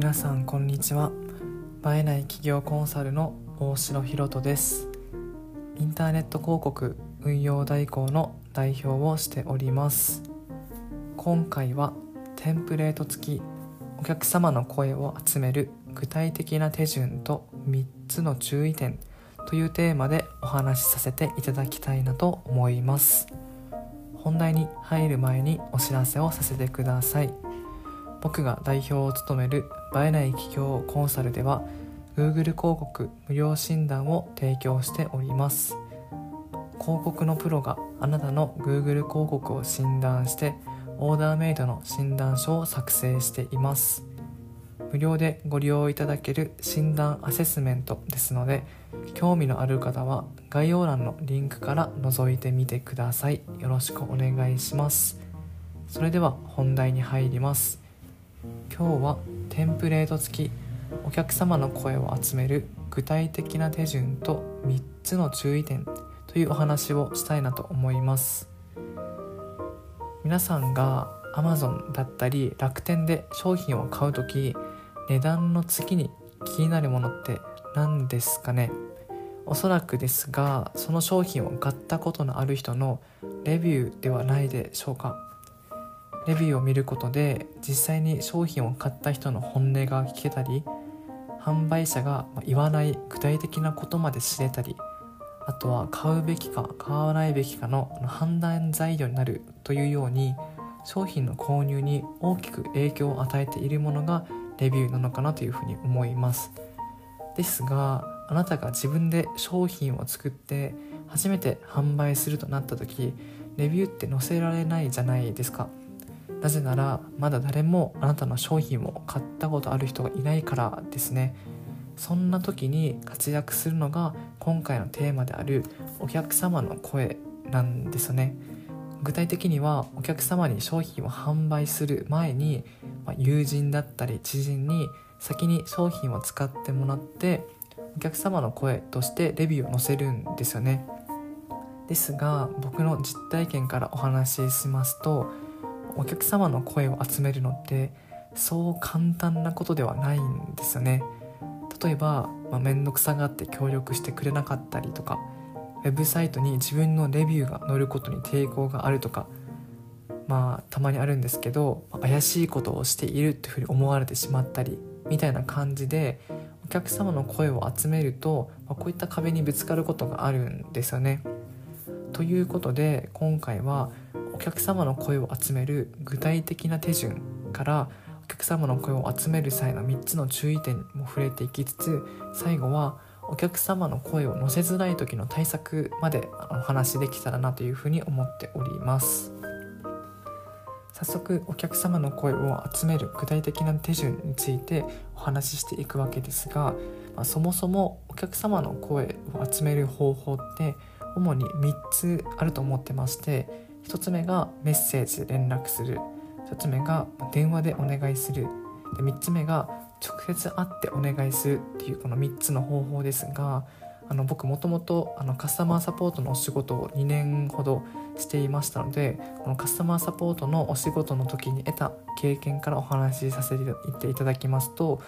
皆さんこんにちは。映えない企業コンサルの大城ひろとです。インターネット広告運用代行の代表をしております。今回はテンプレート付きお客様の声を集める具体的な手順と3つの注意点というテーマでお話しさせていただきたいなと思います。本題に入る前にお知らせをさせてください。僕が代表を務める映えない企業コンサルでは Google 広告無料診断を提供しております。広告のプロがあなたの Google 広告を診断してオーダーメイドの診断書を作成しています。無料でご利用いただける診断アセスメントですので興味のある方は概要欄のリンクから覗いてみてください。よろしくお願いします。それでは本題に入ります。今日はテンプレート付きお客様の声を集める具体的な手順と3つの注意点というお話をしたいなと思います。皆さんが Amazon だったり楽天で商品を買う時値段の次に気になるものって何ですかね？おそらくですがその商品を買ったことのある人のレビューではないでしょうか。レビューを見ることで実際に商品を買った人の本音が聞けたり販売者が言わない具体的なことまで知れたりあとは買うべきか買わないべきかの判断材料になるというように商品の購入に大きく影響を与えているものがレビューなのかなというふうに思います。ですがあなたが自分で商品を作って初めて販売するとなった時レビューって載せられないじゃないですか。なぜならまだ誰もあなたの商品を買ったことある人がいないからですね。そんな時に活躍するのが今回のテーマであるお客様の声なんですよね。具体的にはお客様に商品を販売する前に、ま友人だったり知人に先に商品を使ってもらってお客様の声としてレビューを載せるんですよね。ですが僕の実体験からお話ししますとお客様の声を集めるのってそう簡単なことではないんですよね例えばま面倒、くさがって協力してくれなかったりとかウェブサイトに自分のレビューが載ることに抵抗があるとかまあたまにあるんですけど怪しいことをしているというふうに思われてしまったりみたいな感じでお客様の声を集めると、まあ、こういった壁にぶつかることがあるんですよね。ということで今回は客様の声を集める具体的な手順からお客様の声を集める際の3つの注意点も触れていきつつ最後はお客様の声を乗せづらい時の対策までお話しできたらなというふうに思っております。早速お客様の声を集める具体的な手順についてお話ししていくわけですが、まあ、そもそもお客様の声を集める方法って主に3つあると思ってまして1つ目がメッセージ連絡する。2つ目が電話でお願いする。で3つ目が直接会ってお願いするっていうこの3つの方法ですがあの僕もともとカスタマーサポートのお仕事を2年ほどしていましたのでこのカスタマーサポートのお仕事の時に得た経験からお話しさせていただきますと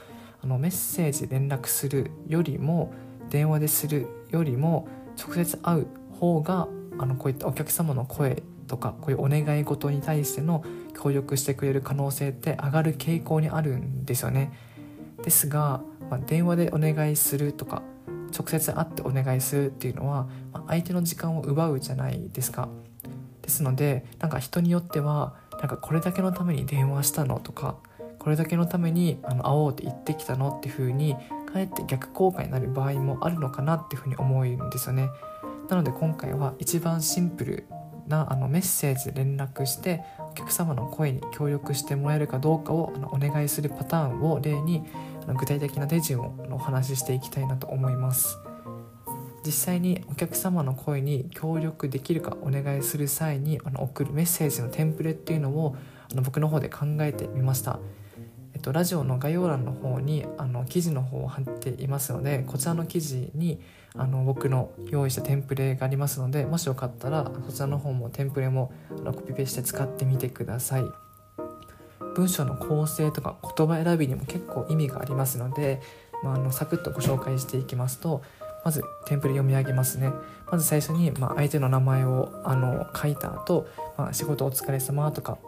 あのメッセージ連絡するよりも電話でするよりも直接会う方があのこういったお客様の声とかこういうお願い事に対しての協力してくれる可能性って上がる傾向にあるんですよね。ですが、まあ、電話でお願いするとか直接会ってお願いするっていうのは、まあ、相手の時間を奪うじゃないですか。ですのでなんか人によってはなんかこれだけのために電話したのとかこれだけのためにあの会おうって言ってきたのっていう風にかえって逆効果になる場合もあるのかなっていうふうに思うんですよね。なので今回は一番シンプルなあのメッセージ連絡してお客様の声に協力してもらえるかどうかをあのお願いするパターンを例にあの具体的な手順をお話ししていきたいなと思います。実際にお客様の声に協力できるかお願いする際にあの送るメッセージのテンプレっていうのをあの僕の方で考えてみました。と、ラジオの概要欄の方にあの記事の方を貼っていますのでこちらの記事にあの僕の用意したテンプレがありますのでもしよかったらそちらの方もテンプレもあのコピペして使ってみてください。文章の構成とか言葉選びにも結構意味がありますので、まあ、あのサクッとご紹介していきますとまずテンプレ読み上げますね。まず最初に、まあ、相手の名前をあの書いた後、まあ仕事お疲れ様とか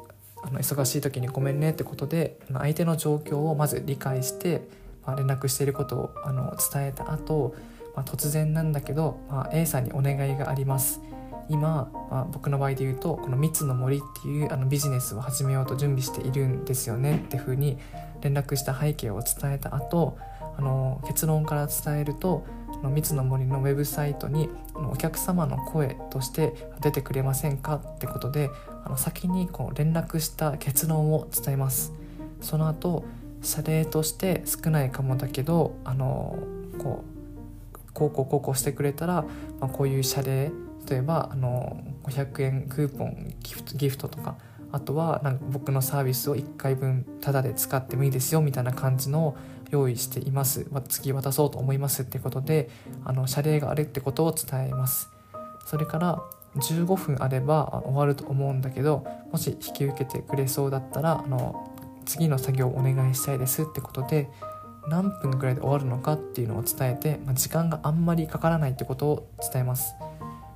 あの忙しい時にごめんねってことで相手の状況をまず理解して、まあ、連絡していることをあの伝えた後、まあ突然なんだけど、まあ、A さんにお願いがあります。今、まあ、僕の場合で言うとこの「蜜の森」っていうあのビジネスを始めようと準備しているんですよねっていうふうに連絡した背景を伝えた後あの結論から伝えると「の蜜の森」のウェブサイトにお客様の声として出てくれませんかってことであの先にこう連絡した結論を伝えます。その後謝礼として少ないかもだけどあのこうこうこうこうこうしてくれたら、まあ、こういう謝礼例えばあの500円クーポンギフトギフトとかあとはなんか僕のサービスを1回分タダで使ってもいいですよみたいな感じの用意しています、まあ、次渡そうと思いますってことであの謝礼があるってことを伝えます。それから15分あれば終わると思うんだけどもし引き受けてくれそうだったらあの次の作業をお願いしたいですってことで何分ぐらいで終わるのかっていうのを伝えて、まあ、時間があんまりかからないってことを伝えます。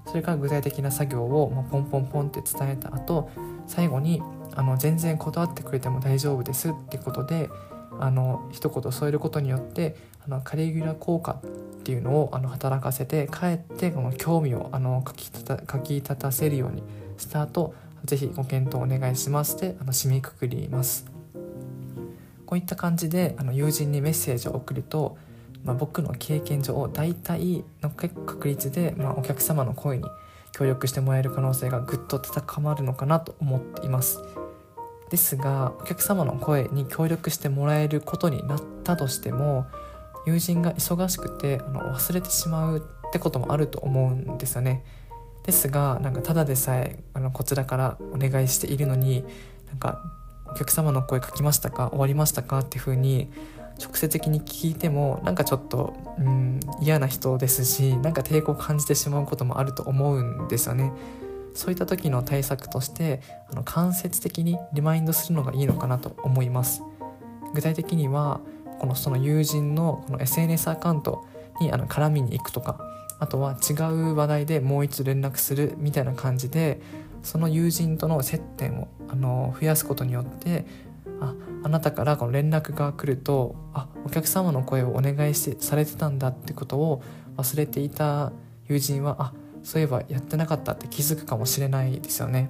それから具体的な作業を、まポンポンポンって伝えた後最後にあの全然断ってくれても大丈夫ですってことであの一言添えることによってあのカリギュラ効果っていうのをあの働かせてかえってこの興味をあのかきたたかき立たせるようにした後ぜひご検討お願いしますってあの締めくくります。こういった感じであの友人にメッセージを送るとまあ、僕の経験上大体の確率で、まあ、お客様の声に協力してもらえる可能性がぐっと高まるのかなと思っています。ですがお客様の声に協力してもらえることになったとしても友人が忙しくてあの忘れてしまうってこともあると思うんですよねですがなんかただでさえあのこちらからお願いしているのになんかお客様の声書きましたか終わりましたかっていう風に直接的に聞いてもなんかちょっと、うん、嫌な人ですしなんか抵抗を感じてしまうこともあると思うんですよね。そういった時の対策としてあの間接的にリマインドするのがいいのかなと思います。具体的にはこのその友人のこの SNS アカウントにあの絡みに行くとかあとは違う話題でもう一度連絡するみたいな感じでその友人との接点をあの増やすことによってああなたからこの連絡が来るとあお客様の声をお願いしてされてたんだってことを忘れていた友人はあそういえばやってなかったって気づくかもしれないですよね。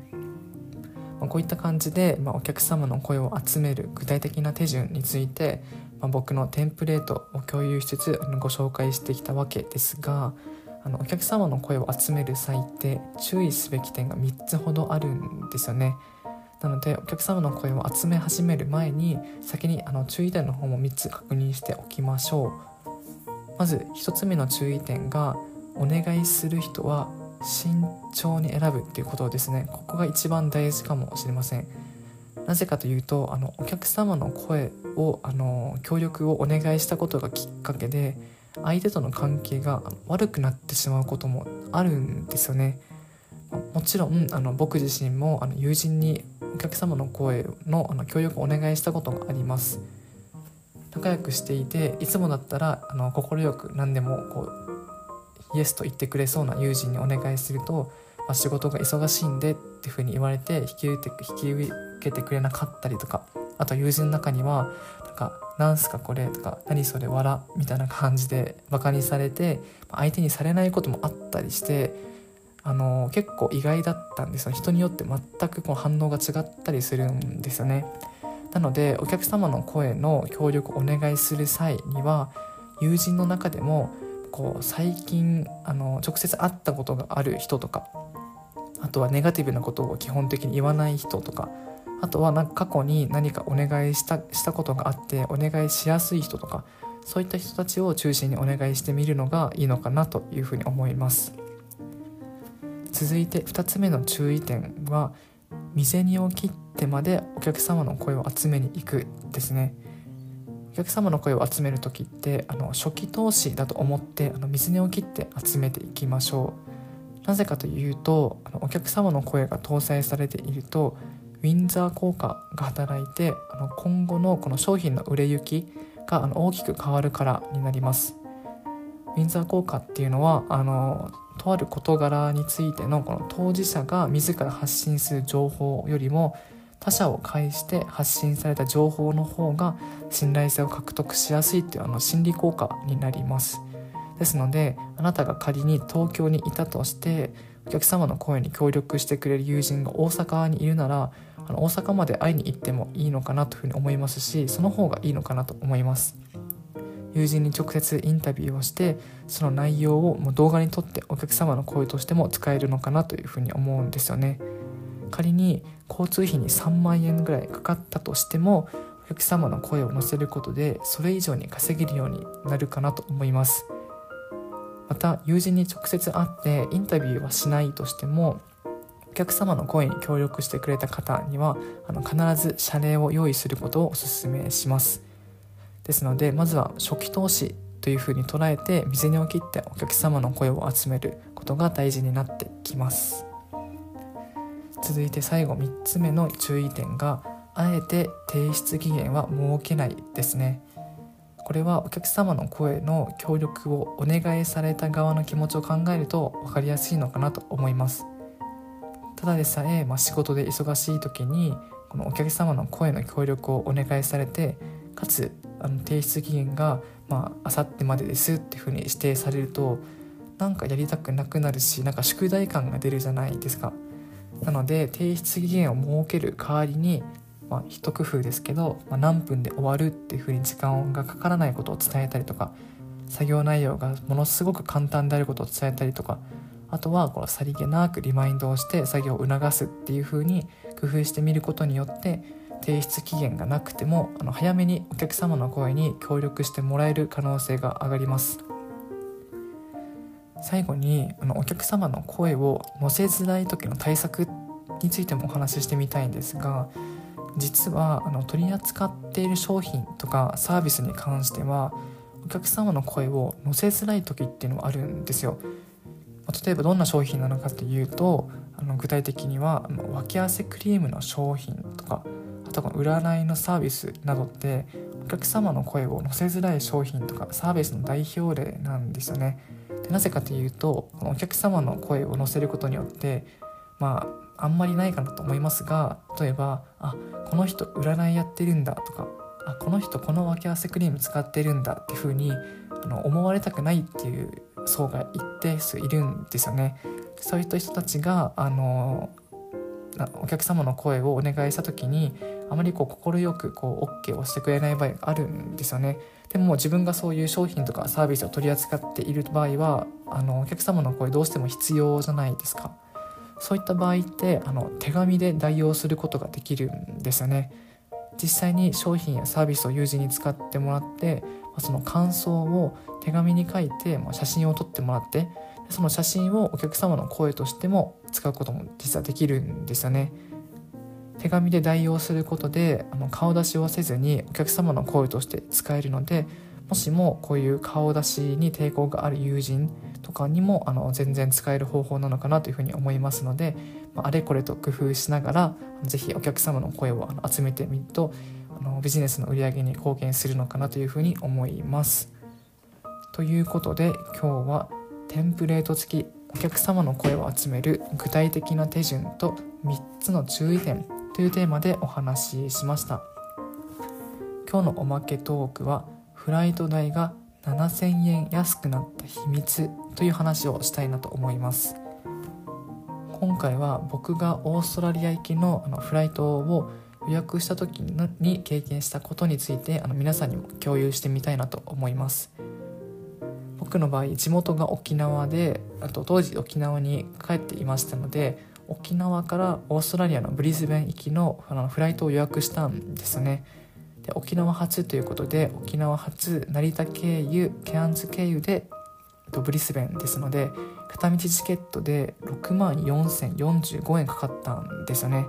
まあ、こういった感じで、まあ、お客様の声を集める具体的な手順について、まあ、僕のテンプレートを共有しつつご紹介してきたわけですがあのお客様の声を集める際って注意すべき点が3つほどあるんですよね。なのでお客様の声を集め始める前に先にあの注意点の方も3つ確認しておきましょうまず1つ目の注意点がお願いする人は慎重に選ぶっていうことですね。ここが一番大事かもしれません。なぜかというとあのお客様の声をあの協力をお願いしたことがきっかけで相手との関係が悪くなってしまうこともあるんですよね。もちろんあの僕自身もあの友人にお客様の声のあの協力をお願いしたことがあります。仲良くしていていつもだったらあの快く何でもこうイエスと言ってくれそうな友人にお願いすると、まあ、仕事が忙しいんでっていうふうに言われて引き受けて引き受けてくれなかったりとかあと友人の中にはなんか「なんすかこれ」とか「何それ笑」みたいな感じでバカにされて相手にされないこともあったりしてあの結構意外だったんですよ。人によって全くこう反応が違ったりするんですよね。なのでお客様の声の協力をお願いする際には友人の中でもこう最近あの直接会ったことがある人とかあとはネガティブなことを基本的に言わない人とかあとはなんか過去に何かお願いしたしたことがあってお願いしやすい人とかそういった人たちを中心にお願いしてみるのがいいのかなというふうに思います。続いて2つ目の注意点は店にを切ってまでお客様の声を集めに行くですね客様の声を集める時ってあの初期投資だと思ってあの水値を切って集めていきましょう。なぜかというとあのお客様の声が搭載されているとウィンザー効果が働いてあの今後のこの商品の売れ行きがあの大きく変わるからになります。ウィンザー効果っていうのはあのとある事柄についてのこの当事者が自ら発信する情報よりも他者を介して発信された情報の方が信頼性を獲得しやすいっていうあの心理効果になります。ですのであなたが仮に東京にいたとしてお客様の声に協力してくれる友人が大阪にいるならあの大阪まで会いに行ってもいいのかなというふうに思いますしその方がいいのかなと思います。友人に直接インタビューをしてその内容をもう動画に撮ってお客様の声としても使えるのかなというふうに思うんですよね。仮に交通費に3万円ぐらいかかったとしてもお客様の声を載せることでそれ以上に稼げるようになるかなと思います。また友人に直接会ってインタビューはしないとしてもお客様の声に協力してくれた方にはあの必ず謝礼を用意することをお勧めします。ですのでまずは初期投資というふうに捉えて水にを切ってお客様の声を集めることが大事になってきます。続いて最後3つ目の注意点があえて提出期限は設けないですね。これはお客様の声の協力をお願いされた側の気持ちを考えると分かりやすいのかなと思います。ただでさえ、まあ、仕事で忙しい時にこのお客様の声の協力をお願いされてかつあの提出期限がまあさってまでですっていうふうに指定されるとなんかやりたくなくなるしなんか宿題感が出るじゃないですか。なので提出期限を設ける代わりにまあ、一工夫ですけど、まあ、何分で終わるっていうふうに時間がかからないことを伝えたりとか作業内容がものすごく簡単であることを伝えたりとかあとはこのさりげなくリマインドをして作業を促すっていうふうに工夫してみることによって提出期限がなくてもあの早めにお客様の声に協力してもらえる可能性が上がります。最後にあのお客様の声を乗せづらい時の対策についてもお話ししてみたいんですが実はあの取り扱っている商品とかサービスに関してはお客様の声を載せづらい時っていうのはあるんですよ。例えばどんな商品なのかというとあの具体的にはあの脇汗クリームの商品とかあとは占いのサービスなどってお客様の声を載せづらい商品とかサービスの代表例なんですよね。なぜかというとお客様の声を載せることによってまああんまりないかなと思いますが例えば「あこの人占いやってるんだ」とか「あこの人この分け合わせクリーム使ってるんだ」っていう風にあに思われたくないっていう層が一定数いるんですよね。そういった人たちがあのお客様の声をお願いした時にあまりこう快くこう OK をしてくれない場合があるんですよね。でも自分がそういう商品とかサービスを取り扱っている場合はあのお客様の声どうしても必要じゃないですか。そういった場合ってあの手紙で代用することができるんですよね実際に商品やサービスを友人に使ってもらってその感想を手紙に書いて写真を撮ってもらってその写真をお客様の声としても使うことも実はできるんですよね手紙で代用することであの顔出しをせずにお客様の声として使えるのでもしもこういう顔出しに抵抗がある友人とかにもあの全然使える方法なのかなというふうに思いますので、まあ、れこれと工夫しながら是非お客様の声を集めてみるとあのビジネスの売り上げに貢献するのかなというふうに思います。ということで今日はテンプレート付きお客様の声を集める具体的な手順と3つの注意点というテーマでお話ししました。今日のおまけトークはフライト代が7000円安くなった秘密という話をしたいなと思います。今回は僕がオーストラリア行きのあのフライトを予約した時に経験したことについてあの皆さんにも共有してみたいなと思います。僕の場合地元が沖縄であと当時沖縄に帰っていましたので沖縄からオーストラリアのブリスベン行きのあのフライトを予約したんですね。で沖縄発ということで沖縄発成田経由ケアンズ経由でブリスベンですので片道チケットで6万4045円かかったんですよね。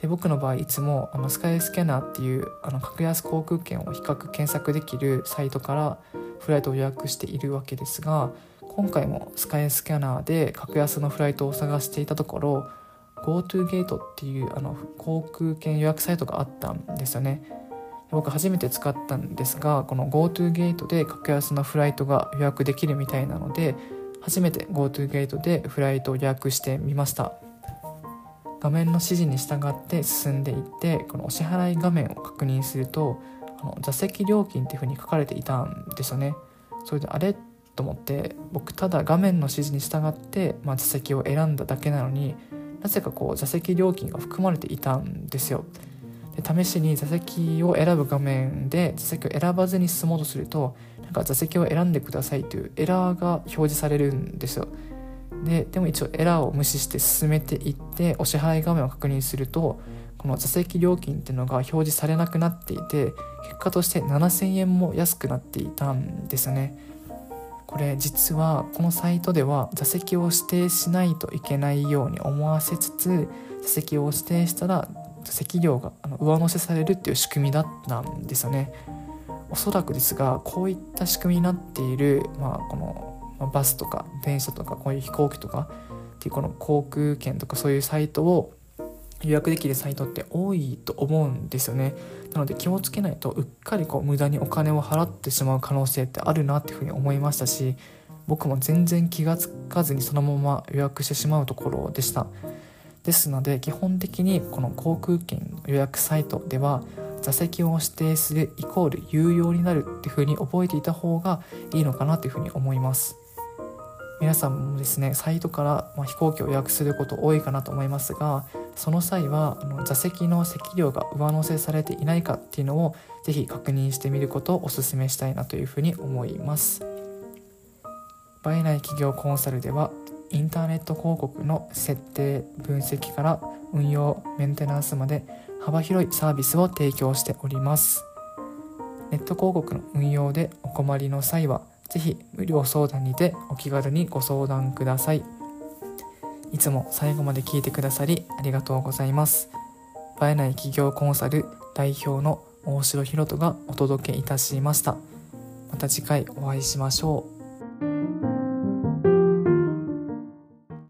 で僕の場合いつもあのスカイスキャナーっていうあの格安航空券を比較検索できるサイトからフライトを予約しているわけですが今回もスカイスキャナーで格安のフライトを探していたところ GoTo ゲートっていうあの航空券予約サイトがあったんですよね。僕初めて使ったんですがこの GoTo ゲートで格安のフライトが予約できるみたいなので初めて GoTo ゲートでフライトを予約してみました。画面の指示に従って進んでいってこのお支払い画面を確認するとあの座席料金っていうふうに書かれていたんですよね。それであれと思って僕ただ画面の指示に従って、まあ、座席を選んだだけなのになぜかこう座席料金が含まれていたんですよ。で試しに座席を選ぶ画面で座席を選ばずに進もうとするとなんか座席を選んでくださいというエラーが表示されるんですよ。ででも一応エラーを無視して進めていってお支払い画面を確認するとこの座席料金っていうのが表示されなくなっていて結果として7000円も安くなっていたんですよね。これ実はこのサイトでは座席を指定しないといけないように思わせつつ座席を指定したら座席料が上乗せされるっていう仕組みだったんですよね。おそらくですがこういった仕組みになっている、まあ、このバスとか電車とかこういう飛行機とかっていうこの航空券とかそういうサイトを予約できるサイトって多いと思うんですよね。なので気をつけないとうっかりこう無駄にお金を払ってしまう可能性ってあるなっていうふうに思いましたし僕も全然気が付かずにそのまま予約してしまうところでした。ですので基本的にこの航空券予約サイトでは座席を指定するイコール有用になるっていうふうに覚えていた方がいいのかなというふうに思います。皆さんもですねサイトから、ま飛行機を予約すること多いかなと思いますがその際はあの座席の席料が上乗せされていないかっていうのをぜひ確認してみることをお勧めしたいなというふうに思います。映えない企業コンサルではインターネット広告の設定分析から運用メンテナンスまで幅広いサービスを提供しております。ネット広告の運用でお困りの際はぜひ無料相談にてお気軽にご相談ください。いつも最後まで聞いてくださりありがとうございます。映えない企業コンサル代表の大城ひろとがお届けいたしました。また次回お会いしましょう。